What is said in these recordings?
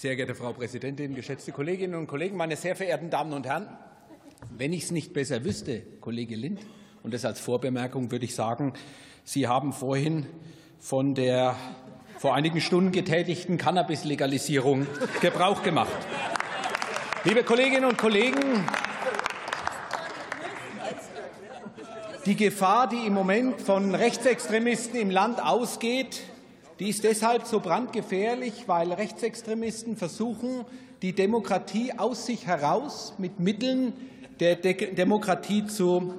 Sehr geehrte Frau Präsidentin, geschätzte Kolleginnen und Kollegen, meine sehr verehrten Damen und Herren! Wenn ich es nicht besser wüsste, Kollege Lind, und das als Vorbemerkung würde ich sagen, Sie haben vorhin von der vor einigen Stunden getätigten Cannabis-Legalisierung Gebrauch gemacht. Liebe Kolleginnen und Kollegen, die Gefahr, die im Moment von Rechtsextremisten im Land ausgeht, die ist deshalb so brandgefährlich, weil Rechtsextremisten versuchen, die Demokratie aus sich heraus mit Mitteln der Demokratie zu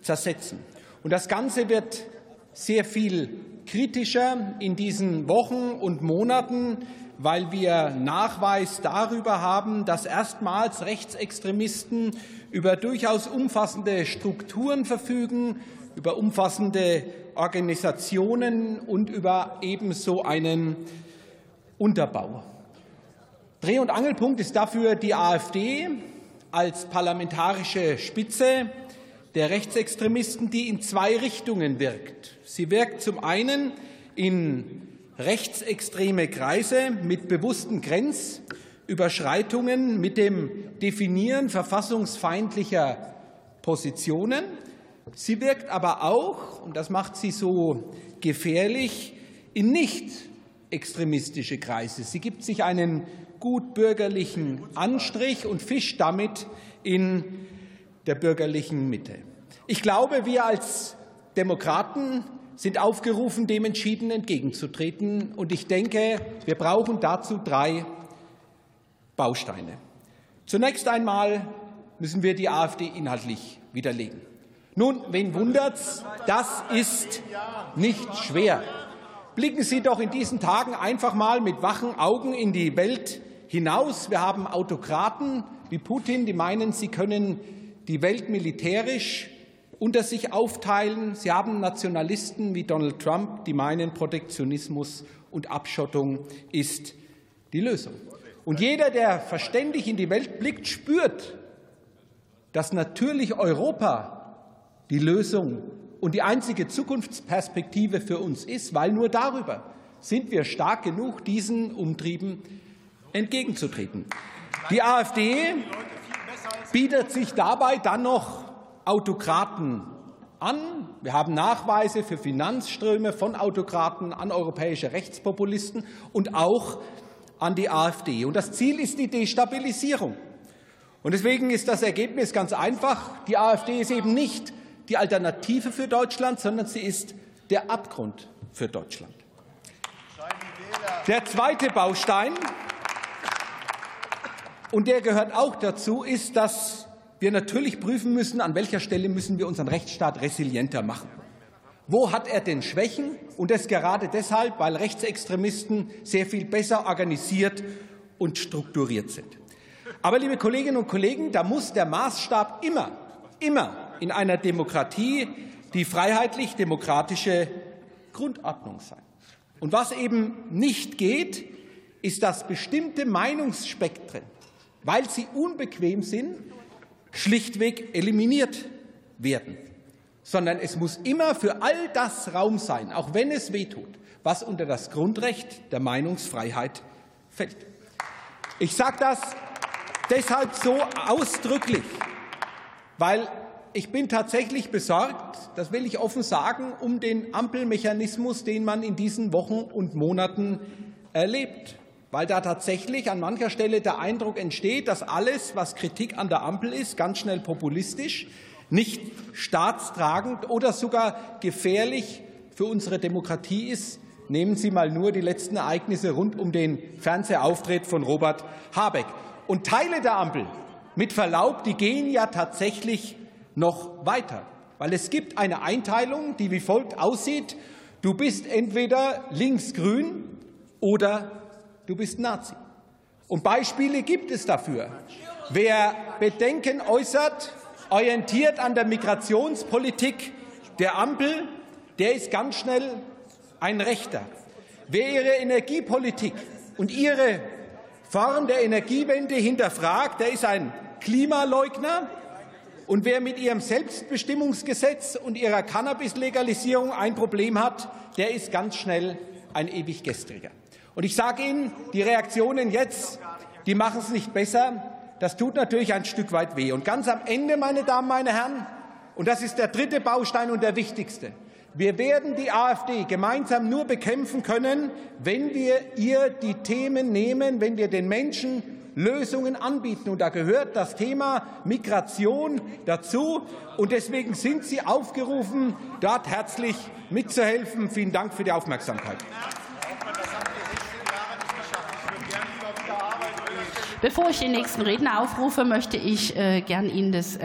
zersetzen. Und das Ganze wird sehr viel kritischer in diesen Wochen und Monaten, weil wir Nachweis darüber haben, dass erstmals Rechtsextremisten über durchaus umfassende Strukturen verfügen, über umfassende Organisationen und über ebenso einen Unterbau. Dreh- und Angelpunkt ist dafür die AfD als parlamentarische Spitze der Rechtsextremisten, die in zwei Richtungen wirkt. Sie wirkt zum einen in rechtsextreme Kreise mit bewussten Grenzüberschreitungen, mit dem Definieren verfassungsfeindlicher Positionen. Sie wirkt aber auch, und das macht sie so gefährlich, in nicht extremistische Kreise. Sie gibt sich einen gut bürgerlichen Anstrich und fischt damit in der bürgerlichen Mitte. Ich glaube, wir als Demokraten sind aufgerufen, dem entschieden entgegenzutreten. Und ich denke, wir brauchen dazu drei Bausteine. Zunächst einmal müssen wir die AfD inhaltlich widerlegen. Nun, wen wundert's? Das ist nicht schwer. Blicken Sie doch in diesen Tagen einfach mal mit wachen Augen in die Welt hinaus. Wir haben Autokraten wie Putin, die meinen, sie können die Welt militärisch unter sich aufteilen. Sie haben Nationalisten wie Donald Trump, die meinen, Protektionismus und Abschottung ist die Lösung. Und jeder, der verständig in die Welt blickt, spürt, dass natürlich Europa die Lösung und die einzige Zukunftsperspektive für uns ist, weil nur darüber sind wir stark genug, diesen Umtrieben entgegenzutreten. Die AfD bietet sich dabei dann noch Autokraten an. Wir haben Nachweise für Finanzströme von Autokraten an europäische Rechtspopulisten und auch an die AfD. Und das Ziel ist die Destabilisierung. Und deswegen ist das Ergebnis ganz einfach. Die AfD ist eben nicht die Alternative für Deutschland, sondern sie ist der Abgrund für Deutschland. Der zweite Baustein und der gehört auch dazu, ist, dass wir natürlich prüfen müssen, an welcher Stelle müssen wir unseren Rechtsstaat resilienter machen. Wo hat er denn Schwächen? Und das gerade deshalb, weil Rechtsextremisten sehr viel besser organisiert und strukturiert sind. Aber, liebe Kolleginnen und Kollegen, da muss der Maßstab immer, immer in einer Demokratie die freiheitlich-demokratische Grundordnung sein. Und was eben nicht geht, ist, dass bestimmte Meinungsspektren weil sie unbequem sind, schlichtweg eliminiert werden, sondern es muss immer für all das Raum sein, auch wenn es wehtut, was unter das Grundrecht der Meinungsfreiheit fällt. Ich sage das deshalb so ausdrücklich, weil ich bin tatsächlich besorgt, das will ich offen sagen, um den Ampelmechanismus, den man in diesen Wochen und Monaten erlebt weil da tatsächlich an mancher Stelle der Eindruck entsteht, dass alles, was Kritik an der Ampel ist, ganz schnell populistisch, nicht staatstragend oder sogar gefährlich für unsere Demokratie ist. Nehmen Sie mal nur die letzten Ereignisse rund um den Fernsehauftritt von Robert Habeck. Und Teile der Ampel, mit Verlaub, die gehen ja tatsächlich noch weiter, weil es gibt eine Einteilung, die wie folgt aussieht. Du bist entweder linksgrün oder du bist Nazi. Und Beispiele gibt es dafür. Wer Bedenken äußert, orientiert an der Migrationspolitik der Ampel, der ist ganz schnell ein Rechter. Wer ihre Energiepolitik und ihre Form der Energiewende hinterfragt, der ist ein Klimaleugner. Und wer mit ihrem Selbstbestimmungsgesetz und ihrer Cannabis-Legalisierung ein Problem hat, der ist ganz schnell ein Ewiggestriger. Und ich sage Ihnen, die Reaktionen jetzt, die machen es nicht besser. Das tut natürlich ein Stück weit weh. Und ganz am Ende, meine Damen, meine Herren, und das ist der dritte Baustein und der wichtigste, wir werden die AfD gemeinsam nur bekämpfen können, wenn wir ihr die Themen nehmen, wenn wir den Menschen Lösungen anbieten. Und da gehört das Thema Migration dazu. Und deswegen sind Sie aufgerufen, dort herzlich mitzuhelfen. Vielen Dank für die Aufmerksamkeit. Bevor ich den nächsten Redner aufrufe, möchte ich äh, gern Ihnen das